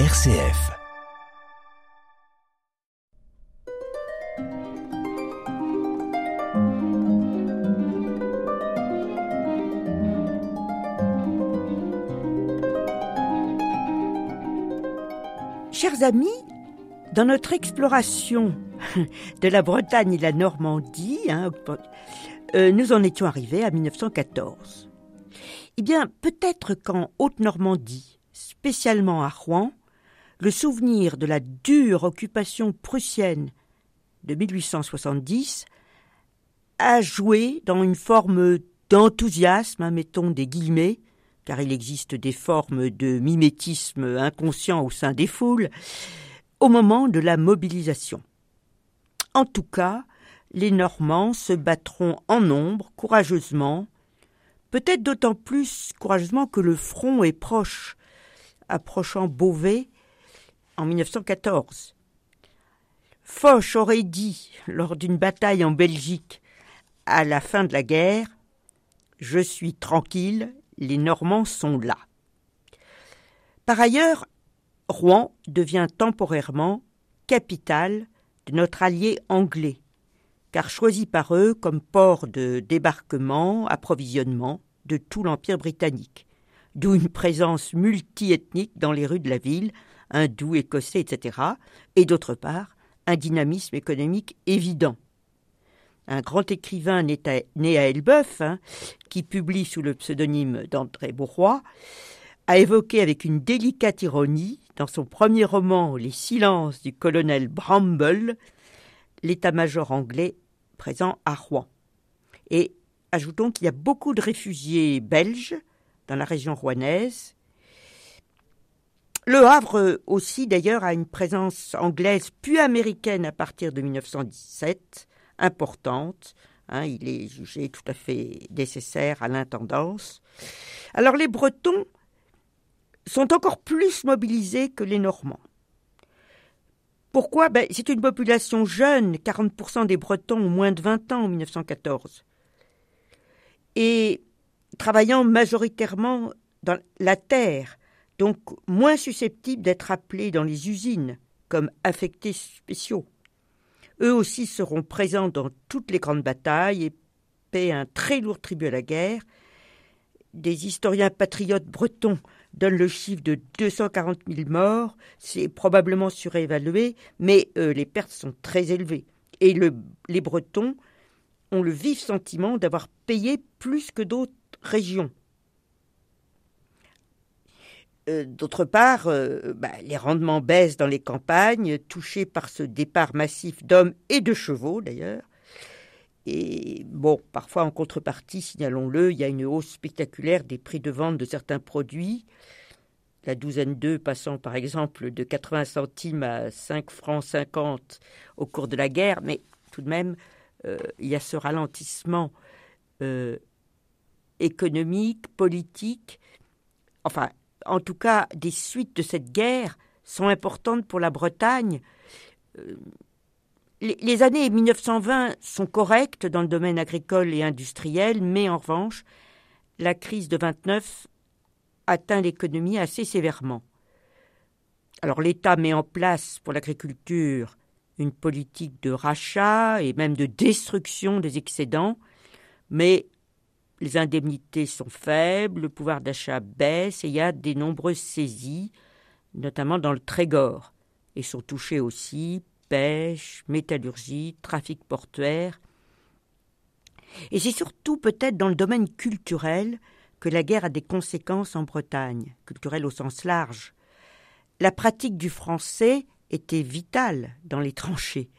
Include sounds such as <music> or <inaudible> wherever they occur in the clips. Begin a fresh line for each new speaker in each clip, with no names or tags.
RCF.
Chers amis, dans notre exploration <laughs> de la Bretagne et la Normandie, hein, euh, nous en étions arrivés à 1914. Eh bien, peut-être qu'en Haute-Normandie, spécialement à Rouen, le souvenir de la dure occupation prussienne de 1870 a joué dans une forme d'enthousiasme, hein, mettons des guillemets, car il existe des formes de mimétisme inconscient au sein des foules, au moment de la mobilisation. En tout cas, les Normands se battront en nombre, courageusement, peut-être d'autant plus courageusement que le front est proche, approchant Beauvais en 1914. Foch aurait dit, lors d'une bataille en Belgique, à la fin de la guerre, Je suis tranquille, les Normands sont là. Par ailleurs, Rouen devient temporairement capitale de notre allié anglais, car choisi par eux comme port de débarquement, approvisionnement de tout l'Empire britannique, d'où une présence multiethnique dans les rues de la ville, hindous, écossais, etc., et d'autre part, un dynamisme économique évident. Un grand écrivain né à, Elbeuf, hein, qui publie sous le pseudonyme d'André Bourrois, a évoqué avec une délicate ironie, dans son premier roman Les silences du colonel Bramble, l'état-major anglais présent à Rouen. Et ajoutons qu'il y a beaucoup de réfugiés belges dans la région rouennaise, le Havre aussi, d'ailleurs, a une présence anglaise puis américaine à partir de 1917, importante. Hein, il est jugé tout à fait nécessaire à l'intendance. Alors les Bretons sont encore plus mobilisés que les Normands. Pourquoi? Ben, C'est une population jeune, 40% des Bretons ont moins de 20 ans en 1914. Et travaillant majoritairement dans la terre, donc moins susceptibles d'être appelés dans les usines comme affectés spéciaux. Eux aussi seront présents dans toutes les grandes batailles et paient un très lourd tribut à la guerre. Des historiens patriotes bretons donnent le chiffre de 240 000 morts. C'est probablement surévalué, mais euh, les pertes sont très élevées. Et les Bretons ont le vif sentiment d'avoir payé plus que d'autres régions. Euh, d'autre part, euh, bah, les rendements baissent dans les campagnes, touchées par ce départ massif d'hommes et de chevaux d'ailleurs. Et bon, parfois en contrepartie, signalons-le, il y a une hausse spectaculaire des prix de vente de certains produits. La douzaine d'œufs passant par exemple de 80 centimes à 5 francs 50 au cours de la guerre, mais tout de même, euh, il y a ce ralentissement économique, politique, enfin en tout cas des suites de cette guerre sont importantes pour la Bretagne. Euh, les, années 1920 sont correctes dans le domaine agricole et industriel, mais en revanche, la crise de 29 atteint l'économie assez sévèrement. Alors l'État met en place pour l'agriculture une politique de rachat et même de destruction des excédents, mais les indemnités sont faibles, le pouvoir d'achat baisse et il y a des nombreuses saisies, notamment dans le Trégor, et sont touchées aussi pêche, métallurgie, trafic portuaire. Et c'est surtout peut-être dans le domaine culturel que la guerre a des conséquences en Bretagne, culturel au sens large. La pratique du français était vitale dans les <laughs> tranchées.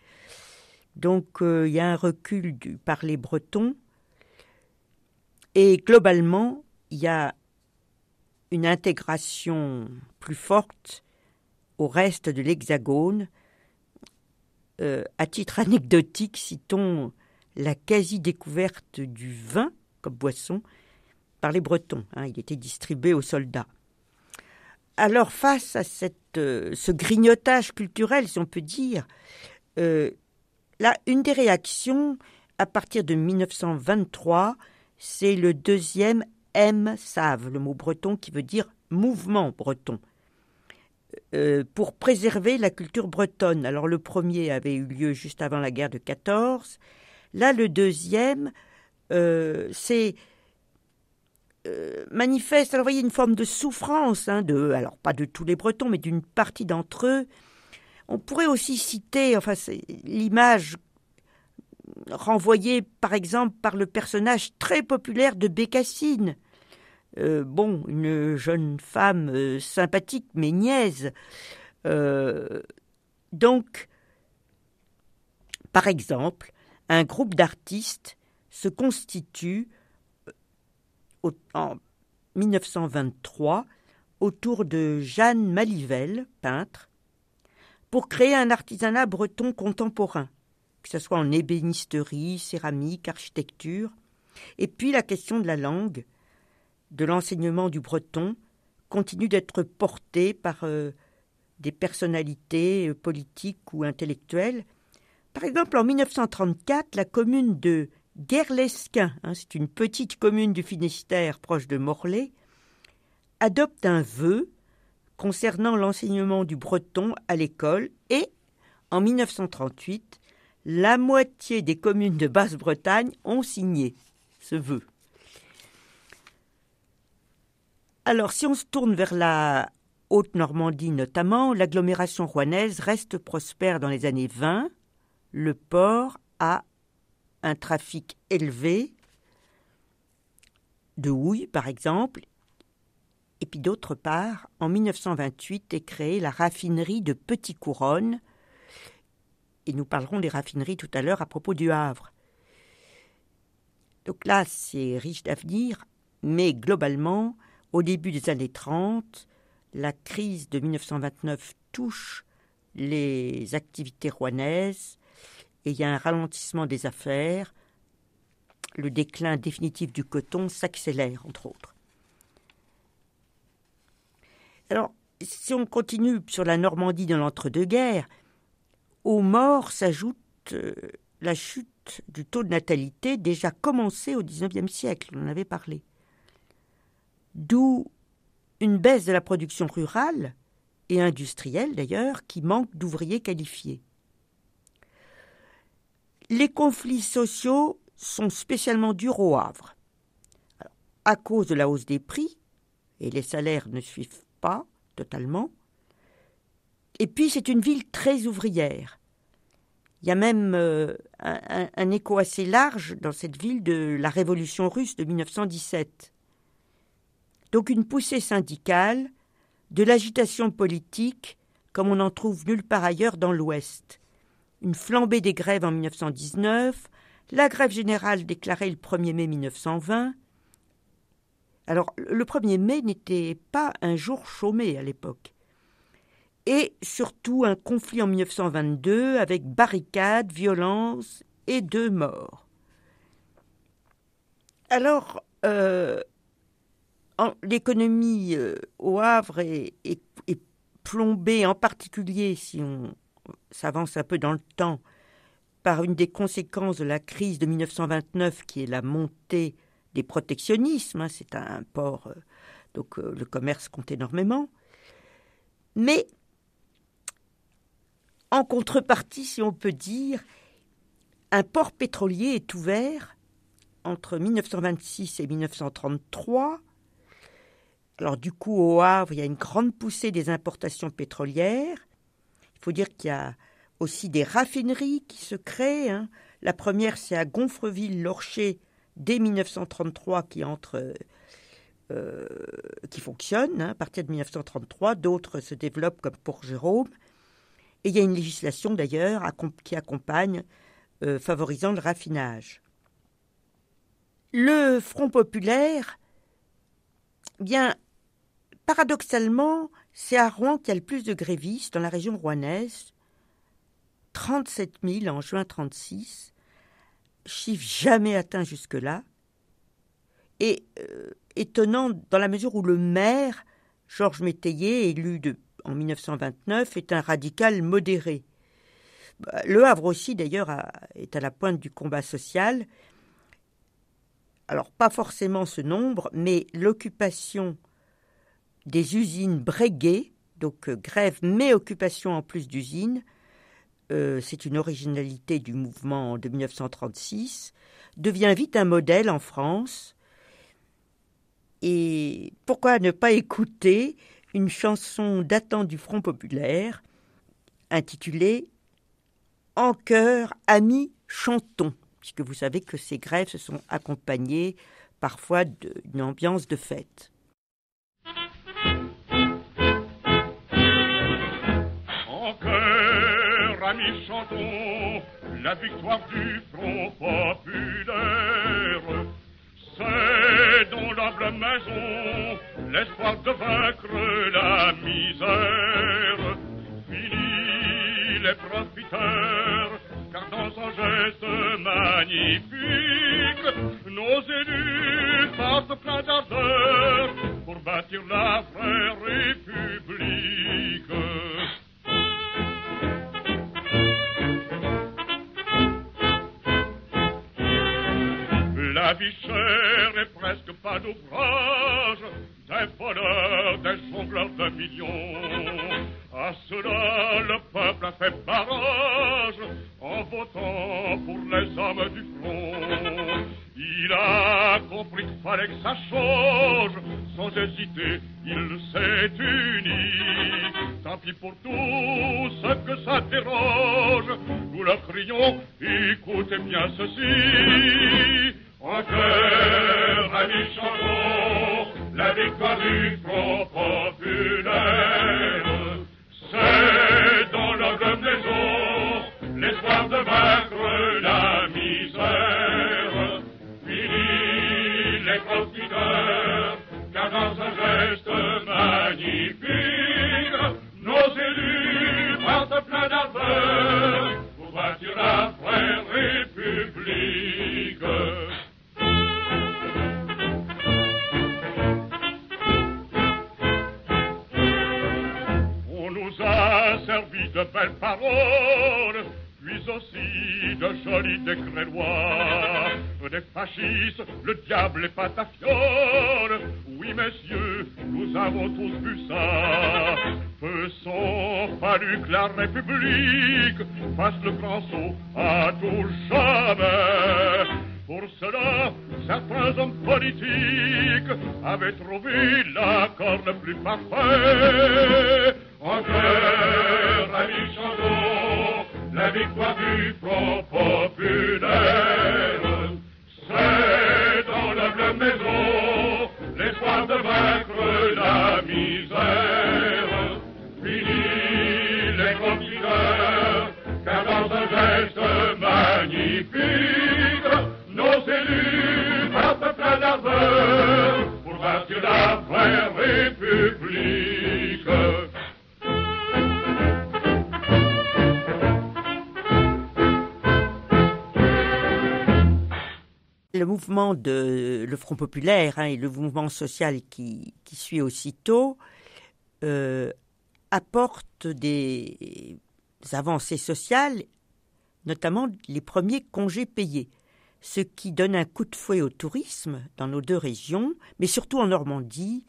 Donc euh, il y a un recul du, par les Bretons et globalement, il y a une intégration plus forte au reste de l'Hexagone. Euh, à titre anecdotique, citons la quasi-découverte du vin comme boisson par les Bretons. Hein, il était distribué aux soldats. Alors, face à euh, ce grignotage culturel, si on peut dire, euh, là, une des réactions, à partir de 1923, c'est le deuxième M-SAV, le mot breton qui veut dire mouvement breton. pour préserver la culture bretonne. Alors le premier avait eu lieu juste avant la guerre de 14. Là, le deuxième, c'est manifeste, alors voyez, une forme de souffrance, hein, de, alors pas de tous les Bretons, mais d'une partie d'entre eux. On pourrait aussi citer, enfin, l'image renvoyée, par exemple, par le personnage très populaire de Bécassine. Euh, bon, une jeune femme euh, sympathique mais niaise. Euh, donc, par exemple, un groupe d'artistes se constitue en 1923 autour de Jeanne Malivelle, peintre, pour créer un artisanat breton contemporain, que ce soit en ébénisterie, céramique, architecture. Et puis la question de la langue, de l'enseignement du breton, continue d'être portée par euh, des personnalités euh, politiques ou intellectuelles. Par exemple, en 1934, la commune de Guerlesquin, hein, c'est une petite commune du Finistère proche de Morlaix, adopte un vœu concernant l'enseignement du breton à l'école et, en 1938, la moitié des communes de Basse-Bretagne ont signé ce vœu. Alors, si on se tourne vers la Haute-Normandie notamment, l'agglomération rouennaise reste prospère dans les années 20. Le port a un trafic élevé de houille, par exemple. Et puis d'autre part, en 1928 est créée la raffinerie de Petit Couronne. Et nous parlerons des raffineries tout à l'heure à propos du Havre. Donc là, c'est riche d'avenir, mais globalement, au début des années 30, la crise de 1929 touche les activités rouennaises et il y a un ralentissement des affaires. Le déclin définitif du coton s'accélère, entre autres. Alors, si on continue sur la Normandie dans l'entre-deux-guerres, aux morts s'ajoute euh, la chute du taux de natalité déjà commencé au XIXe siècle, on en avait parlé. D'où une baisse de la production rurale et industrielle d'ailleurs qui manque d'ouvriers qualifiés. Les conflits sociaux sont spécialement durs au Havre. à cause de la hausse des prix, et les salaires ne suivent pas totalement. Et puis c'est une ville très ouvrière. Il y a même euh, un, écho assez large dans cette ville de la révolution russe de 1917. Donc une poussée syndicale, de l'agitation politique, comme on n'en trouve nulle part ailleurs dans l'Ouest une flambée des grèves en 1919, la grève générale déclarée le 1er mai 1920. Alors, le 1er mai n'était pas un jour chômé à l'époque. Et surtout un conflit en 1922 avec barricades, violences et deux morts. Alors, euh, l'économie euh, au Havre est, plombée, en particulier si on s'avance un peu dans le temps par une des conséquences de la crise de 1929 qui est la montée des protectionnismes. Hein, c'est un port, euh, donc le commerce compte énormément. Mais en contrepartie, si on peut dire, un port pétrolier est ouvert entre 1926 et 1933. Alors du coup, au Havre, il y a une grande poussée des importations pétrolières faut dire qu'il y a aussi des raffineries qui se créent. Hein. La première, c'est à Gonfreville-Lorcher dès 1933 qui entre, euh, qui fonctionne hein, à partir de 1933. D'autres se développent comme pour Jérôme. Et il y a une législation d'ailleurs qui accompagne, euh, favorisant le raffinage. Le Front populaire, bien, paradoxalement, c'est à Rouen qu'il y a le plus de grévistes dans la région rouennaise. 37 000 en juin 36, chiffre jamais atteint jusque-là. Et euh, étonnant dans la mesure où le maire, Georges Métayer, élu en 1929, est un radical modéré. Bah, le Havre aussi, d'ailleurs, est à la pointe du combat social. Alors, pas forcément ce nombre, mais l'occupation des usines Breguet, Donc grève mais occupation en plus d'usines, c'est une originalité du mouvement de 1936, devient vite un modèle en France. Et pourquoi ne pas écouter une chanson datant du Front populaire intitulée En chœur, amis, chantons, puisque vous savez que ces grèves se sont accompagnées parfois d'une ambiance de fête.
En amis, chantons la victoire du Front populaire. C'est dans l'humble maison l'espoir de vaincre la misère. Fini les profiteurs, car dans son geste magnifique, nos élus passent plein d'ardeur pour bâtir la ceci. En cœur, amis, la victoire du Front populaire. C'est dans leur maison l'espoir de vaincre belles paroles, puis aussi de jolis décrets lois. <laughs> Des fascistes, le diable est pas ta fiole. Oui, messieurs, nous avons tous vu ça. <laughs> Peu sont fallu que la République fasse le grand saut à tout jamais. Pour cela, certains hommes politiques avaient trouvé l'accord le plus parfait. En cœur, amis, chantons la victoire du Front populaire. C'est dans la maison l'espoir de vaincre la misère. Fini les compteurs, car dans un geste magnifique, nos élus partent plein d'ardeur pour bâtir la vraie République.
Mouvement de le Front populaire hein, et le mouvement social qui, suit aussitôt euh, apportent des avancées sociales, notamment les premiers congés payés, ce qui donne un coup de fouet au tourisme dans nos deux régions, mais surtout en Normandie,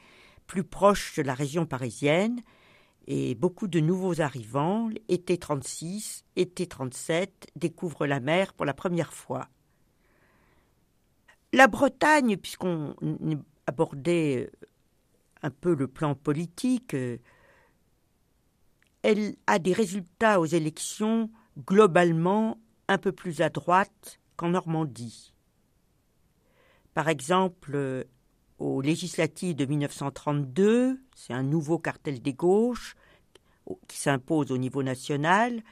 plus proche de la région parisienne, et beaucoup de nouveaux arrivants, été 36, été 37, découvrent la mer pour la première fois. La Bretagne, puisqu'on abordait euh, un peu le plan politique, euh, elle a des résultats aux élections globalement un peu plus à droite qu'en Normandie. Par exemple, euh, aux législatives de 1932, c'est un nouveau cartel des gauches qui s'impose au niveau national,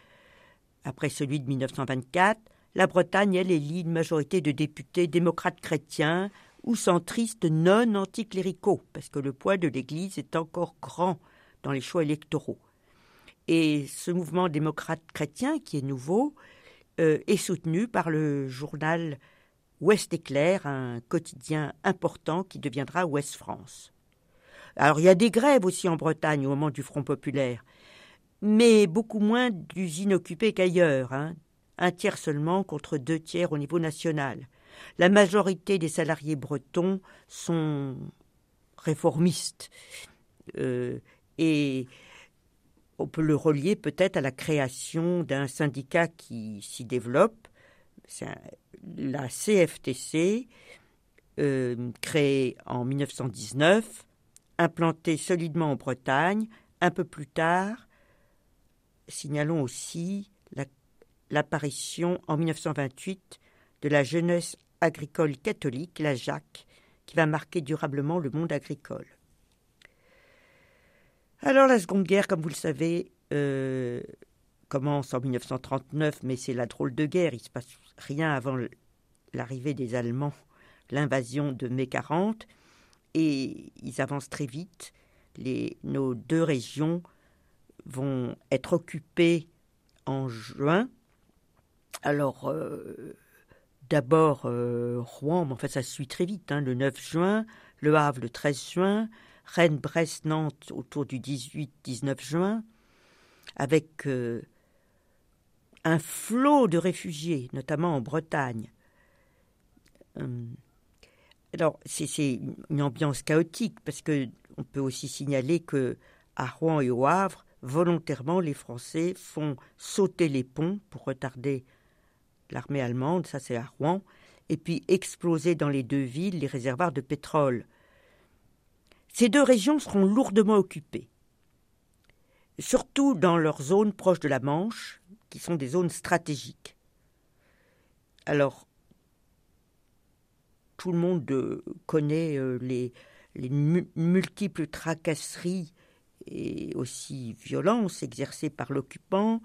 après celui de 1924, la Bretagne, elle, élit une majorité de députés démocrates chrétiens ou centristes non anticléricaux, parce que le poids de l'Église est encore grand dans les choix électoraux. Et ce mouvement démocrate chrétien, qui est nouveau, euh, est soutenu par le journal Ouest Éclair, un quotidien important qui deviendra Ouest France. Alors il y a des grèves aussi en Bretagne au moment du Front populaire, mais beaucoup moins d'usines occupées qu'ailleurs. Hein un tiers seulement contre deux tiers au niveau national. La majorité des salariés bretons sont réformistes euh, et on peut le relier peut-être à la création d'un syndicat qui s'y développe, la CFTC, euh, créée en 1919, implantée solidement en Bretagne. Un peu plus tard, signalons aussi l'apparition en 1928 de la jeunesse agricole catholique, la JAC, qui va marquer durablement le monde agricole. Alors la Seconde Guerre, comme vous le savez, euh, commence en 1939, mais c'est la drôle de guerre. Il ne se passe rien avant l'arrivée des Allemands, l'invasion de mai 40, et ils avancent très vite. Nos deux régions vont être occupées en juin. Alors, euh, d'abord euh, Rouen, mais en fait ça suit très vite, hein, le 9 juin, Le Havre le 13 juin, Rennes, Brest, Nantes autour du 18-19 juin, avec euh, un flot de réfugiés, notamment en Bretagne. Hum. alors c'est une ambiance chaotique parce que on peut aussi signaler que à Rouen et au Havre, volontairement les Français font sauter les ponts pour retarder l'armée allemande, ça c'est à Rouen, et puis exploser dans les deux villes les réservoirs de pétrole. Ces deux régions seront lourdement occupées, surtout dans leurs zones proches de la Manche, qui sont des zones stratégiques. Alors, tout le monde euh, connaît euh, les, multiples tracasseries et aussi violences exercées par l'occupant,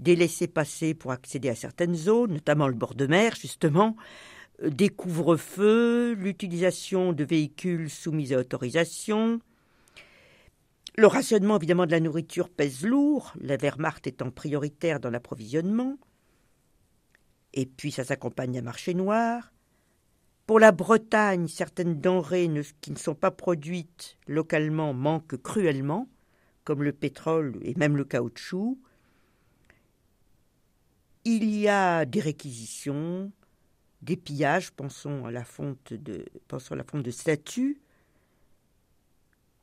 des laissés-passer pour accéder à certaines zones, notamment le bord de mer, justement, euh, des couvre-feux, l'utilisation de véhicules soumis à autorisation. Le rationnement, évidemment, de la nourriture pèse lourd, la Wehrmacht étant prioritaire dans l'approvisionnement. Et puis, ça s'accompagne d'un marché noir. Pour la Bretagne, certaines denrées qui ne sont pas produites localement manquent cruellement, comme le pétrole et même le caoutchouc. Il y a des réquisitions, des pillages, pensons à la fonte de, pensons à la fonte de statues,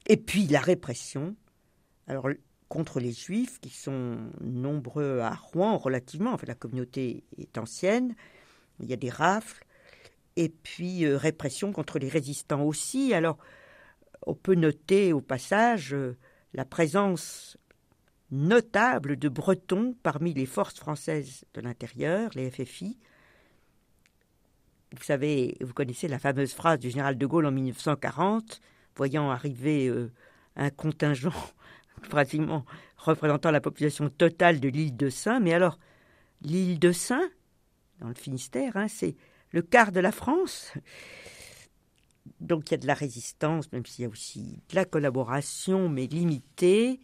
et puis la répression. Alors contre les juifs qui sont nombreux à Rouen relativement, enfin la communauté est ancienne, il y a des rafles, et puis euh, répression contre les résistants aussi. Alors on peut noter au passage euh, la présence notable de Bretons parmi les forces françaises de l'intérieur, les FFI. Vous savez, vous connaissez la fameuse phrase du général de Gaulle en 1940, voyant arriver euh, un contingent <laughs> pratiquement représentant la population totale de l'île de Saint. Mais alors, l'île de Saint, dans le Finistère, hein, c'est le quart de la France. Donc il y a de la résistance, même s'il y a aussi de la collaboration, mais limitée.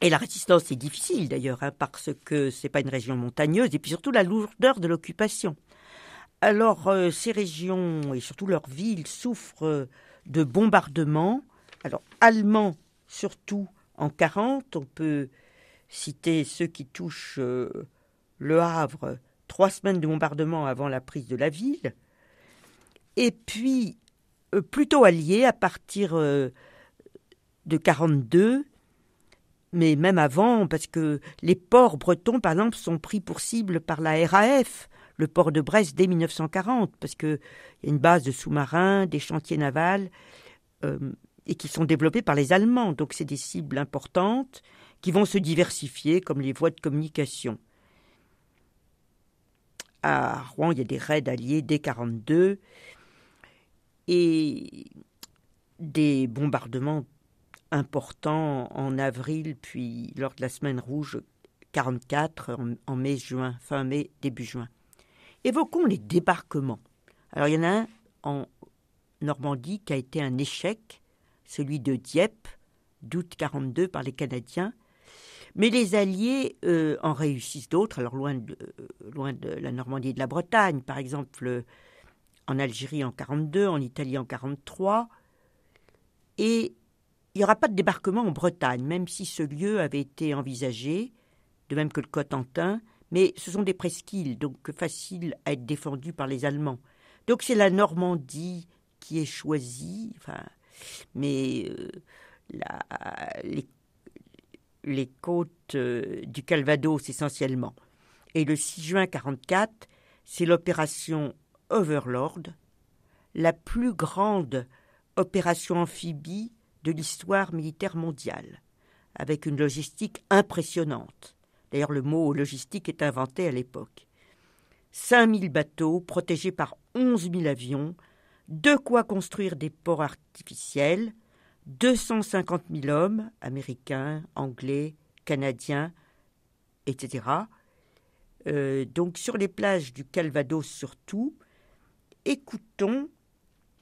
Et la résistance est difficile d'ailleurs, hein, parce que ce n'est pas une région montagneuse, et puis surtout la lourdeur de l'occupation. Alors euh, ces régions, et surtout leurs villes, souffrent euh, de bombardements, alors allemands surtout en 40, on peut citer ceux qui touchent euh, le Havre, trois semaines de bombardement avant la prise de la ville, et puis plutôt alliés à partir de 42 mais même avant, parce que les ports bretons, par exemple, sont pris pour cible par la RAF, le port de Brest dès 1940, parce qu'il y a une base de sous-marins, des chantiers navals, euh, et qui sont développés par les Allemands. Donc c'est des cibles importantes qui vont se diversifier comme les voies de communication. À Rouen, il y a des raids alliés dès 1942 et des bombardements important en avril, puis lors de la semaine rouge 44, en, mai-juin, fin mai, début juin. Évoquons les débarquements. Alors il y en a un en Normandie qui a été un échec, celui de Dieppe, d'août 42 par les Canadiens. Mais les Alliés euh, en réussissent d'autres, alors loin de, loin de la Normandie et de la Bretagne, par exemple en Algérie en 42, en Italie en 43, et il n'y aura pas de débarquement en Bretagne, même si ce lieu avait été envisagé, de même que le Cotentin, mais ce sont des presqu'îles, donc faciles à être défendues par les Allemands. Donc c'est la Normandie qui est choisie, mais euh, les côtes du Calvados essentiellement. Et le 6 juin 1944, c'est l'opération Overlord, la plus grande opération amphibie de l'histoire militaire mondiale, avec une logistique impressionnante. D'ailleurs, le mot logistique est inventé à l'époque. 5000 bateaux protégés par 11 000 avions, de quoi construire des ports artificiels, 250 000 hommes, américains, anglais, canadiens, etc. Euh, donc sur les plages du Calvados surtout, écoutons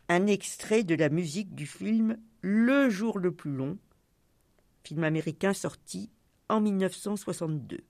un extrait de la musique du film Le jour le plus long, film américain sorti en 1962.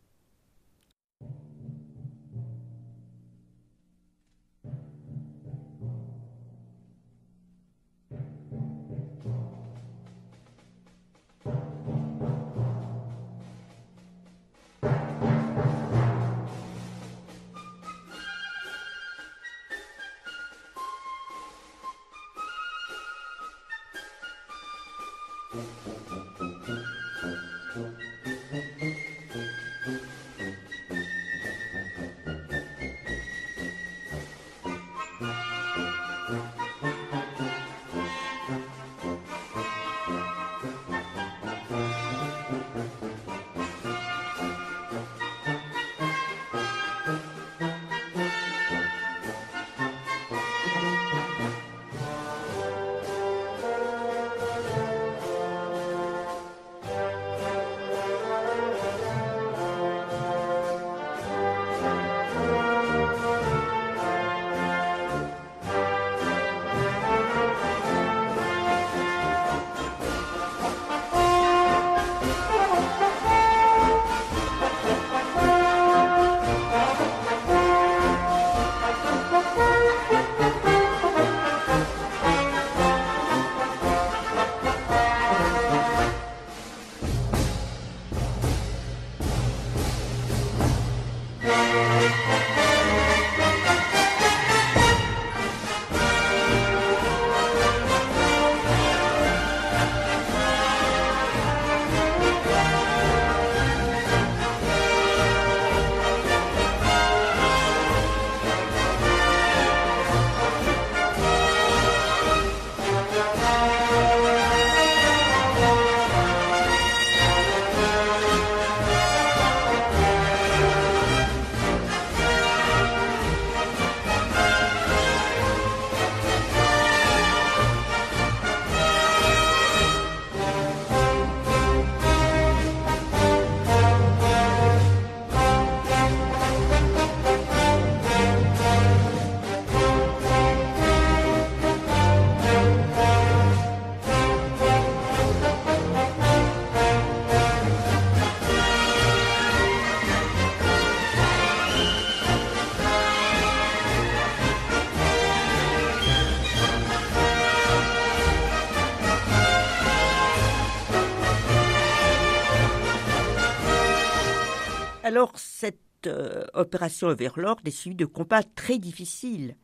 Alors, cette euh, opération Overlord est suivie de combats très difficiles.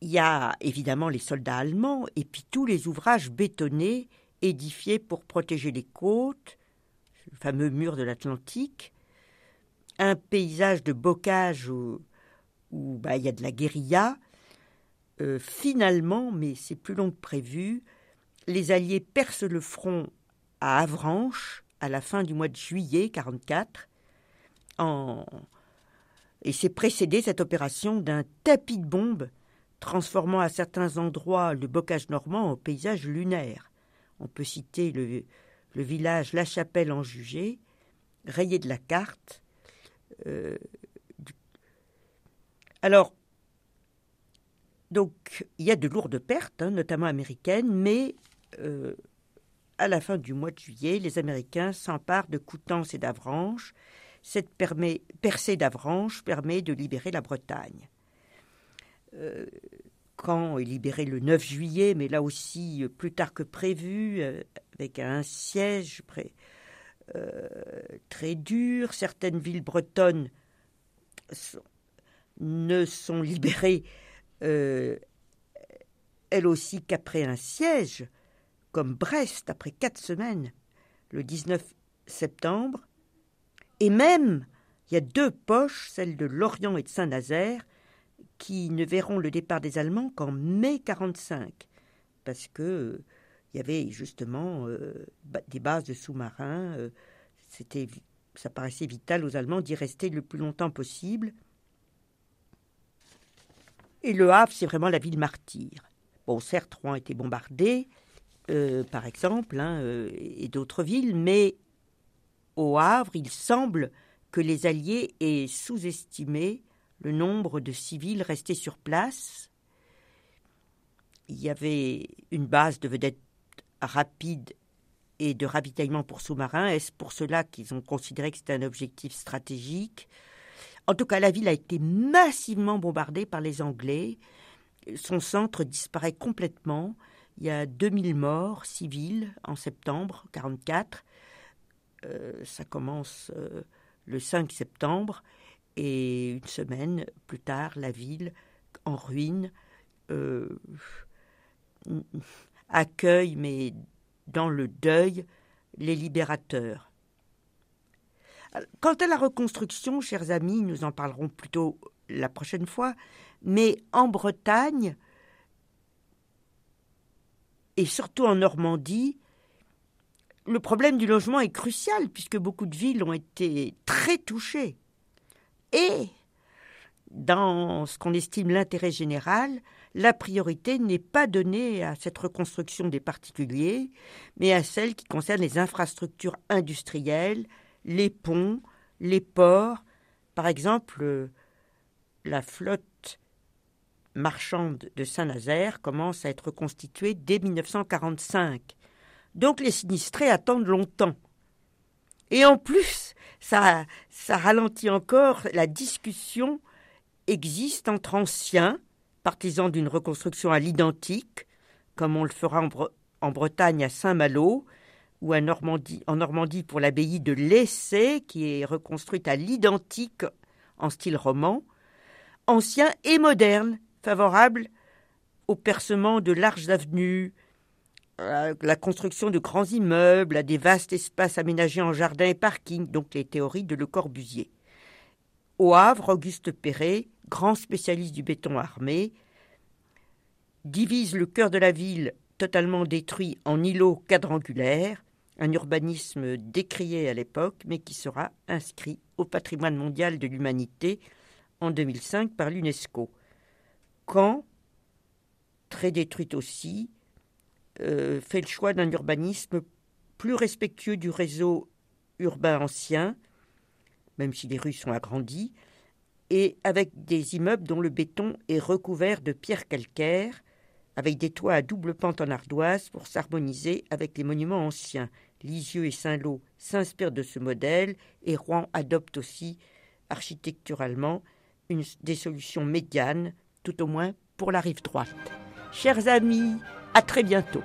Il y a évidemment les soldats allemands et puis tous les ouvrages bétonnés édifiés pour protéger les côtes, le fameux mur de l'Atlantique, un paysage de bocage où, bah, il y a de la guérilla. Euh, finalement, mais c'est plus long que prévu, les Alliés percent le front à Avranches à la fin du mois de juillet 1944. En... Et c'est précédé cette opération d'un tapis de bombes transformant à certains endroits le bocage normand en paysage lunaire. On peut citer le, le village La Chapelle en Jugé, rayé de la carte. Euh, alors, donc, il y a de lourdes pertes, hein, notamment américaines, mais euh, à la fin du mois de juillet, les Américains s'emparent de Coutances et d'Avranches. Cette percée d'Avranches permet de libérer la Bretagne. Euh, Caen est libéré le 9 juillet, mais là aussi euh, plus tard que prévu, euh, avec un siège euh, très dur. Certaines villes bretonnes ne sont libérées, elles aussi, qu'après un siège comme Brest après quatre semaines. le 19 septembre. Et même, il y a deux poches, celles de Lorient et de Saint-Nazaire, qui ne verront le départ des Allemands qu'en mai 45, parce que il y avait justement euh, des bases de sous-marins. Euh, c'était, ça paraissait vital aux Allemands d'y rester le plus longtemps possible. Et Le Havre, c'est vraiment la ville martyre. Bon, certes, Rouen a été bombardé, euh, par exemple, hein, et d'autres villes, mais au Havre, il semble que les Alliés aient sous-estimé le nombre de civils restés sur place. Il y avait une base de vedettes rapide et de ravitaillement pour sous-marins. Est-ce pour cela qu'ils ont considéré que c'était un objectif stratégique? En tout cas, la ville a été massivement bombardée par les Anglais. Son centre disparaît complètement. Il y a 2000 morts civils en septembre 1944. Euh, ça commence euh, le 5 septembre et une semaine plus tard, la ville en ruine. Euh, accueille, mais dans le deuil, les libérateurs. Quant à la reconstruction, chers amis, nous en parlerons plutôt la prochaine fois, mais en Bretagne, et surtout en Normandie, le problème du logement est crucial puisque beaucoup de villes ont été très touchées. Et dans ce qu'on estime l'intérêt général, la priorité n'est pas donnée à cette reconstruction des particuliers, mais à celle qui concerne les infrastructures industrielles, les ponts, les ports. Par exemple, la flotte marchande de Saint-Nazaire commence à être constituée dès 1945. Donc les sinistrés attendent longtemps. Et en plus, ça, ralentit encore la discussion existe entre anciens, partisans d'une reconstruction à l'identique, comme on le fera en, Bretagne à Saint-Malo, ou en Normandie pour l'abbaye de Lessay, qui est reconstruite à l'identique en style roman, anciens et modernes, favorables au percement de larges avenues, à la construction de grands immeubles, à des vastes espaces aménagés en jardins et parkings, donc les théories de Le Corbusier. Au Havre, Auguste Perret grand spécialiste du béton armé, divise le cœur de la ville totalement détruit en îlots quadrangulaires, un urbanisme décrié à l'époque, mais qui sera inscrit au patrimoine mondial de l'humanité en 2005 par l'UNESCO. Caen, très détruite aussi, euh, fait le choix d'un urbanisme plus respectueux du réseau urbain ancien, même si les rues sont agrandies, et avec des immeubles dont le béton est recouvert de pierres calcaires, avec des toits à double pente en ardoise pour s'harmoniser avec les monuments anciens. Lisieux et Saint-Lô s'inspirent de ce modèle et Rouen adopte aussi architecturalement une, des solutions médianes, tout au moins pour la rive droite. Chers amis, à très bientôt.